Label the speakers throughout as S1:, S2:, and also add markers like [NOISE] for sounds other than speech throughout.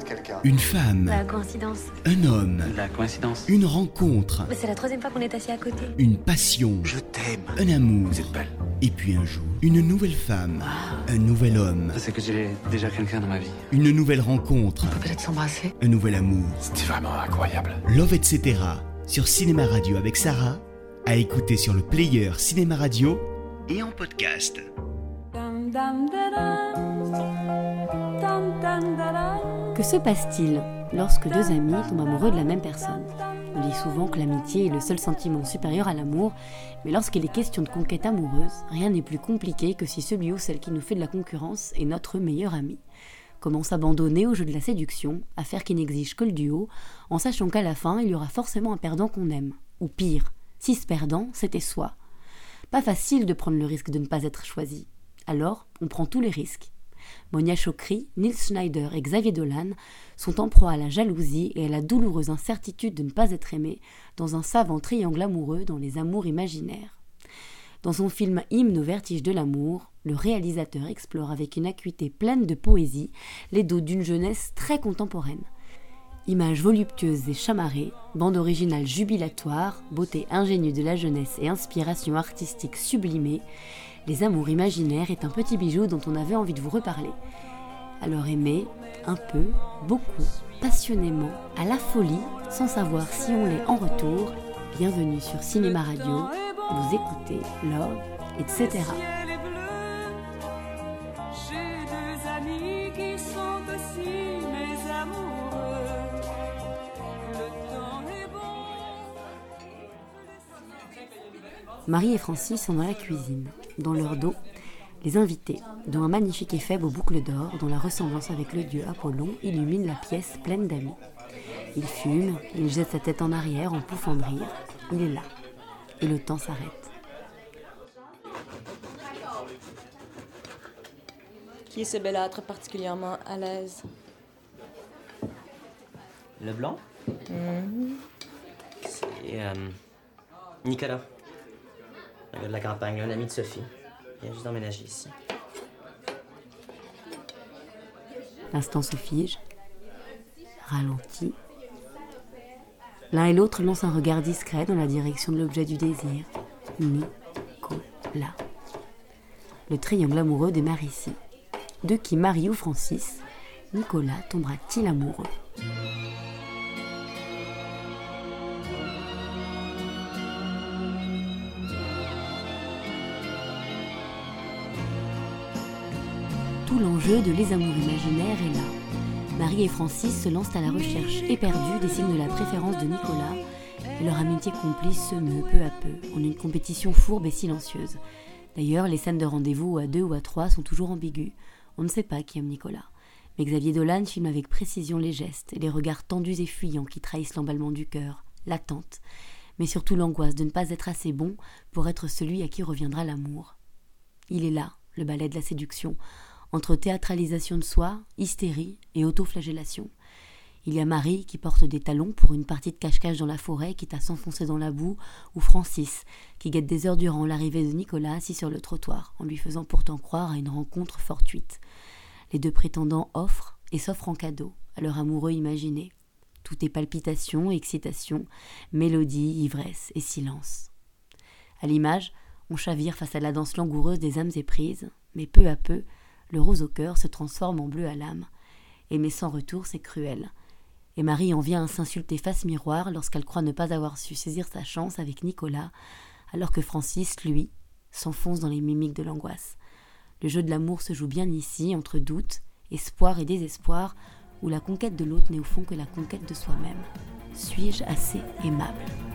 S1: de quelqu'un.
S2: Une femme,
S3: La coïncidence.
S2: un homme,
S4: La coïncidence.
S2: une rencontre,
S3: Mais c'est la troisième fois qu'on est assis à côté.
S2: une passion,
S1: Je t'aime.
S2: un amour.
S1: Vous êtes belle.
S2: Et puis un jour, une nouvelle femme, un nouvel homme,
S4: C'est que j'ai déjà quelqu'un dans ma vie.
S2: une nouvelle rencontre,
S3: Peut-être s'embrasser.
S2: un nouvel amour.
S1: C'était vraiment incroyable.
S2: Love etc. sur Cinéma Radio avec Sarah, à écouter sur le player Cinéma Radio et en podcast.
S5: Que se passe-t-il lorsque deux amis tombent amoureux de la même personne? On dit souvent que l'amitié est le seul sentiment supérieur à l'amour, mais lorsqu'il est question de conquête amoureuse, rien n'est plus compliqué que si celui ou celle qui nous fait de la concurrence est notre meilleur ami. Comment s'abandonner au jeu de la séduction, affaire qui n'exige que le duo, en sachant qu'à la fin, il y aura forcément un perdant qu'on aime? Ou pire, si ce perdant, c'était soi. Pas facile de prendre le risque de ne pas être choisi. Alors, on prend tous les risques. Monia Chokri, Nils Schneider et Xavier Dolan sont en proie à la jalousie et à la douloureuse incertitude de ne pas être aimés dans un savant triangle amoureux dans les amours imaginaires. Dans son film Hymne au vertige de l'amour, le réalisateur explore avec une acuité pleine de poésie les dos d'une jeunesse très contemporaine. Images voluptueuses et chamarrées, bande originale jubilatoire, beauté ingénue de la jeunesse et inspiration artistique sublimée, Les Amours imaginaires est un petit bijou dont on avait envie de vous reparler. Alors aimez, un peu, beaucoup, passionnément, à la folie, sans savoir si on l'est en retour. Bienvenue sur Cinéma Radio, vous écoutez Love, etc. Marie et Francis sont dans la cuisine. Dans leur dos, les invités, dont un magnifique éphèbe aux boucles d'or, dont la ressemblance avec le dieu Apollon illumine la pièce pleine d'amis. Il fume, il jette sa tête en arrière en pouffant de rire. Il est là. Et le temps s'arrête.
S6: Qui est ce bellâtre particulièrement à l'aise?
S7: Le blanc? C'est euh, Nicolas. Un de la campagne, un ami de Sophie. Vient juste d'emménager ici.
S5: L'instant se fige, ralentit. L'un et l'autre lancent un regard discret dans la direction de l'objet du désir. Nicolas. Le triangle amoureux démarre ici. De qui Marie ou Francis, Nicolas tombera-t-il amoureux? L'enjeu de Les Amours imaginaires est là. Marie et Francis se lancent à la recherche éperdue des signes de la préférence de Nicolas leur amitié complice se meut peu à peu en une compétition fourbe et silencieuse. D'ailleurs, les scènes de rendez-vous à deux ou à trois sont toujours ambiguës. On ne sait pas qui aime Nicolas. Mais Xavier Dolan filme avec précision les gestes et les regards tendus et fuyants qui trahissent l'emballement du cœur, l'attente, mais surtout l'angoisse de ne pas être assez bon pour être celui à qui reviendra l'amour. Il est là, le ballet de la séduction, entre théâtralisation de soi, hystérie et autoflagellation. Il y a Marie qui porte des talons pour une partie de cache-cache dans la forêt, quitte à s'enfoncer dans la boue, ou Francis, qui guette des heures durant l'arrivée de Nicolas assis sur le trottoir, en lui faisant pourtant croire à une rencontre fortuite. Les deux prétendants offrent et s'offrent en cadeau à leur amoureux imaginé. Tout est palpitation, excitation, mélodie, ivresse et silence. À l'image, on chavire face à la danse langoureuse des âmes éprises, mais peu à peu, le rose au cœur se transforme en bleu à l'âme. Aimer sans retour, c'est cruel. Et Marie en vient à s'insulter face miroir lorsqu'elle croit ne pas avoir su saisir sa chance avec Nicolas, alors que Francis, lui, s'enfonce dans les mimiques de l'angoisse. Le jeu de l'amour se joue bien ici, entre doute, espoir et désespoir, où la conquête de l'autre n'est au fond que la conquête de soi-même. Suis-je assez aimable?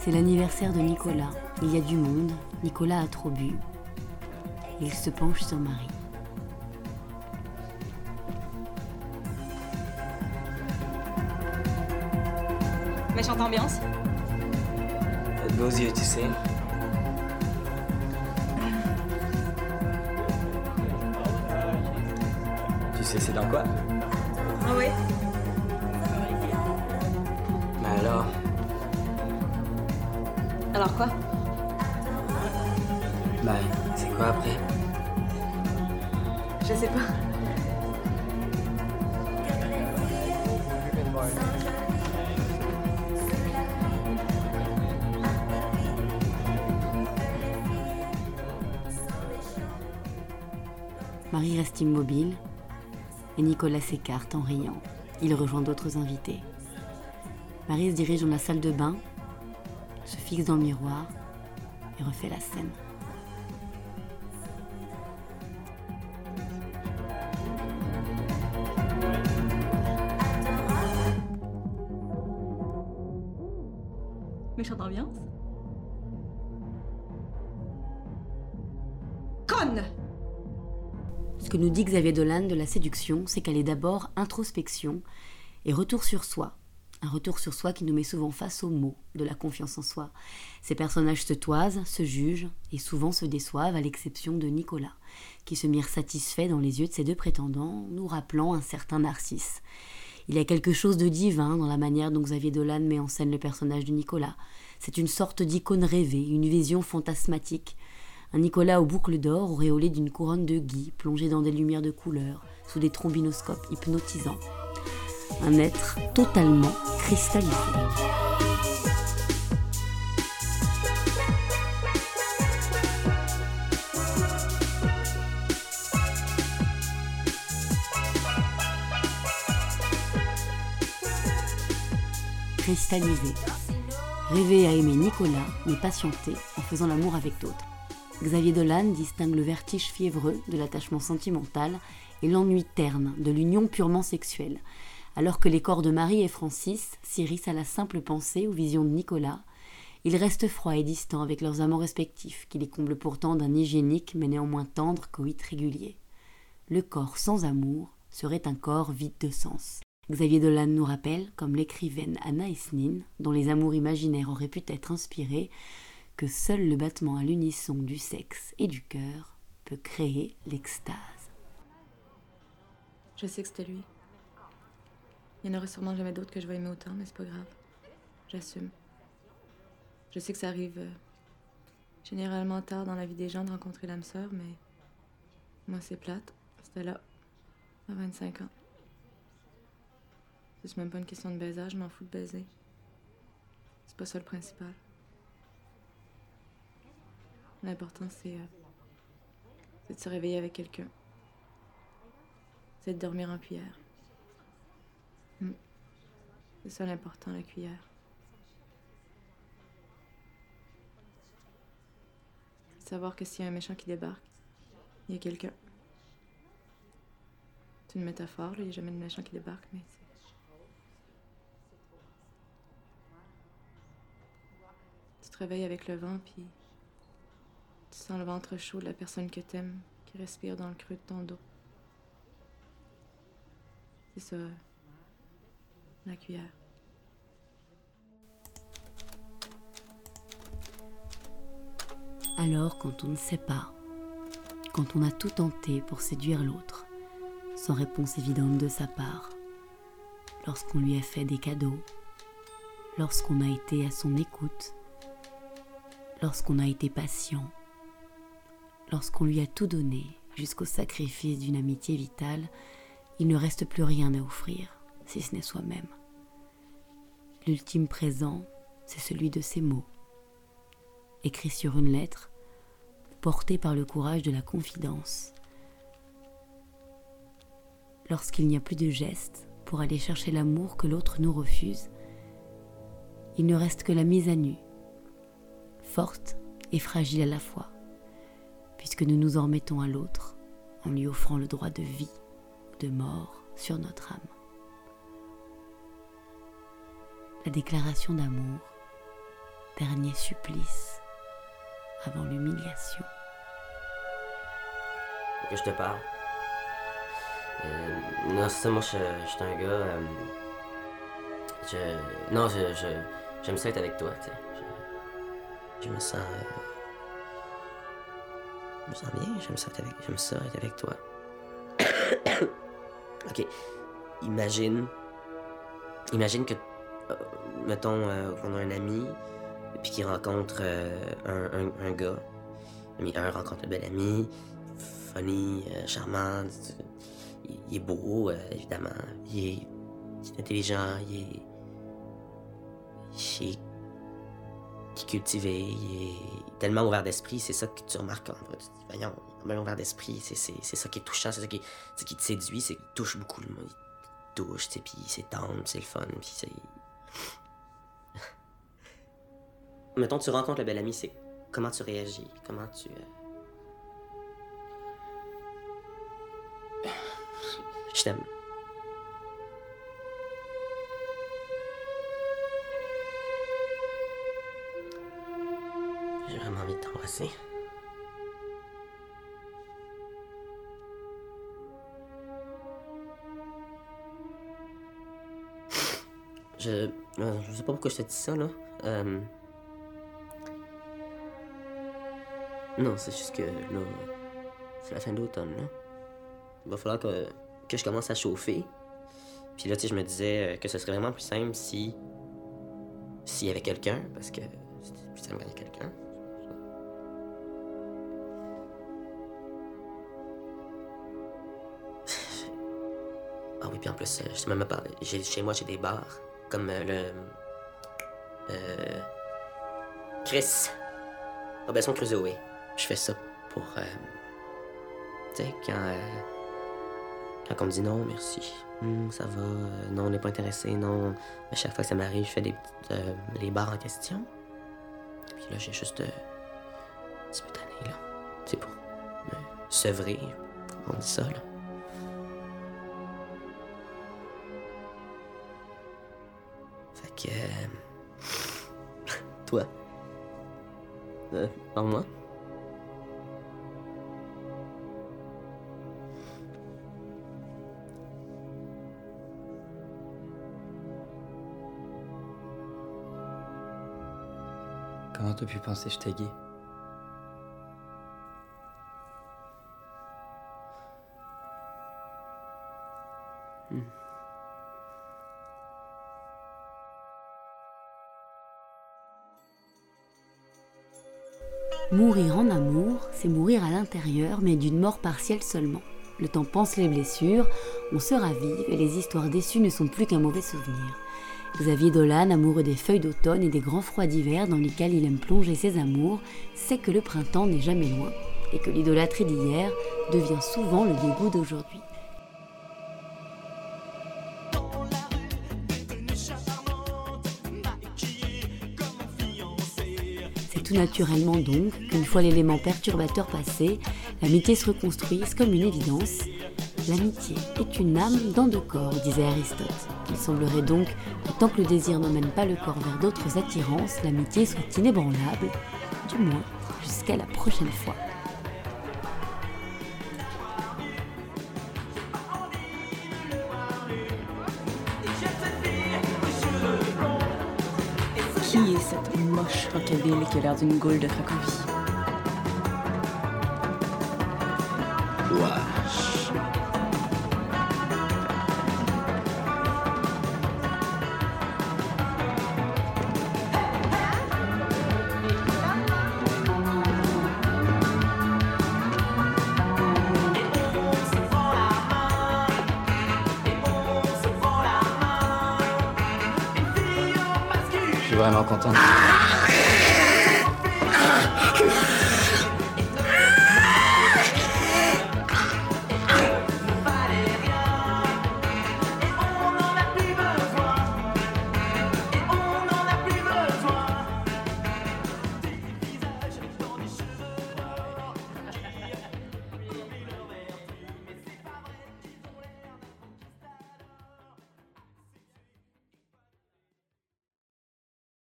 S5: C'est l'anniversaire de Nicolas. Il y a du monde. Nicolas a trop bu. Il se penche sur Marie.
S6: Méchante ambiance
S7: beaux yeux, tu sais. Tu sais, c'est dans quoi?
S1: Alors
S6: quoi?
S1: Ben, c'est quoi après?
S6: Je sais pas.
S5: Marie reste immobile et Nicolas s'écarte en riant. Il rejoint d'autres invités. Marie se dirige dans la salle de bain, se fixe dans le miroir et refait la scène.
S6: Méchante ambiance
S8: Conne
S5: Ce que nous dit Xavier Dolan de la séduction, c'est qu'elle est d'abord introspection et retour sur soi. Un retour sur soi qui nous met souvent face aux mots de la confiance en soi. Ces personnages se toisent, se jugent et souvent se déçoivent, à l'exception de Nicolas, qui se mire satisfait dans les yeux de ses deux prétendants, nous rappelant un certain Narcisse. Il y a quelque chose de divin dans la manière dont Xavier Dolan met en scène le personnage de Nicolas. C'est une sorte d'icône rêvée, une vision fantasmatique. Un Nicolas aux boucles d'or, auréolé d'une couronne de gui, plongé dans des lumières de couleur, sous des trombinoscopes hypnotisants. Un être totalement cristallisé. Cristallisé. Rêver à aimer Nicolas, mais patienter en faisant l'amour avec d'autres. Xavier Dolan distingue le vertige fiévreux de l'attachement sentimental et l'ennui terne de l'union purement sexuelle, alors que les corps de Marie et Francis s'irrissent à la simple pensée ou vision de Nicolas, ils restent froids et distants avec leurs amants respectifs, qui les comblent pourtant d'un hygiénique mais néanmoins tendre coït régulier. Le corps sans amour serait un corps vide de sens. Xavier Dolan nous rappelle, comme l'écrivaine Anaïs Nin, dont les amours imaginaires auraient pu être inspirés, que seul le battement à l'unisson du sexe et du cœur peut créer l'extase.
S6: Je sais que c'était lui. Il y en aurait sûrement jamais d'autres que je vais aimer autant, mais c'est pas grave. J'assume. Je sais que ça arrive euh, généralement tard dans la vie des gens de rencontrer l'âme sœur, mais moi c'est plate. C'était là, à 25 ans. C'est même pas une question de baisage, je m'en fous de baiser. C'est pas ça le principal. L'important c'est euh, de se réveiller avec quelqu'un. C'est de dormir en cuillère. C'est ça l'important, la cuillère. Savoir que s'il y a un méchant qui débarque, il y a quelqu'un. C'est une métaphore, là, il n'y a jamais de méchant qui débarque, mais c'est. Tu te réveilles avec le vent, puis tu sens le ventre chaud de la personne que t'aimes qui respire dans le creux de ton dos. C'est ça, la cuillère.
S5: Alors, quand on ne sait pas, quand on a tout tenté pour séduire l'autre, sans réponse évidente de sa part, lorsqu'on lui a fait des cadeaux, lorsqu'on a été à son écoute, lorsqu'on a été patient, lorsqu'on lui a tout donné jusqu'au sacrifice d'une amitié vitale, il ne reste plus rien à offrir, si ce n'est soi-même. L'ultime présent, c'est celui de ces mots, écrits sur une lettre, portés par le courage de la confidence. Lorsqu'il n'y a plus de gestes pour aller chercher l'amour que l'autre nous refuse, il ne reste que la mise à nu, forte et fragile à la fois, puisque nous nous en remettons à l'autre en lui offrant le droit de vie de mort sur notre âme. La déclaration d'amour, dernier supplice avant l'humiliation.
S1: que je te parle? Euh, non, c'est ça, moi, je, je suis un gars. euh, je. Non, je. je- J'aime ça être avec toi, tu sais. Je, je me sens. euh, je me sens bien, j'aime ça être avec, j'aime ça être avec toi. [COUGHS] ok. Imagine. Imagine que mettons euh, qu'on a un ami, puis qu'il rencontre euh, un, un- un gars. Ami 1 rencontre une belle amie, funny, euh, charmant, il, est beau, euh, évidemment. Il est, intelligent, il est, il est, cultivé, il est tellement ouvert d'esprit, c'est ça que tu remarques en vrai. Tu dis, voyons, est ouvert d'esprit, c'est, ça qui est touchant, c'est ça qui, qui te séduit, c'est qu'il touche beaucoup le monde. Il touche, puis c'est tendre, c'est le fun, puis. Mettons, tu rencontres le bel ami, c'est comment tu réagis, comment tu... euh, Je t'aime. J'ai vraiment envie de t'embrasser. Je, euh, je sais pas pourquoi je te dis ça, là. Euh, Non, c'est juste que, là, c'est la fin d'automne, là. Il va falloir que, que je commence à chauffer. Puis là, tu sais, je me disais que ce serait vraiment plus simple si... S'il y avait quelqu'un, parce que c'était plus simple quand quelqu'un. Ah oui, puis en plus, je sais même pas, chez moi, j'ai des bars, comme euh, le... Euh... Chris. Robinson Crusoe. Je fais ça pour... euh, tu sais, quand... euh, quand on me dit non, merci, Hmm, ça va, non, on n'est pas intéressé, non. À chaque fois que ça m'arrive, je fais des petites, les bars en question. Puis là, j'ai juste... Un petit peu tanné, là. C'est pour me sevrer, on dit ça, là. Euh, Toi. Euh, en moi.
S4: Comment t'as pu penser que j'étais gay?
S5: Mourir en amour, c'est mourir à l'intérieur, mais d'une mort partielle seulement. Le temps pense les blessures, on se ravive et les histoires déçues ne sont plus qu'un mauvais souvenir. Xavier Dolan, amoureux des feuilles d'automne et des grands froids d'hiver dans lesquels il aime plonger ses amours, sait que le printemps n'est jamais loin et que l'idolâtrie d'hier devient souvent le dégoût d'aujourd'hui. Tout naturellement donc qu'une fois l'élément perturbateur passé, l'amitié se reconstruise comme une évidence. L'amitié est une âme dans deux corps, disait Aristote. Il semblerait donc que tant que le désir n'emmène pas le corps vers d'autres attirances, l'amitié soit inébranlable, du moins jusqu'à la prochaine fois.
S9: Qui a l'air d'une goule de Cracovie?
S4: Je suis vraiment content.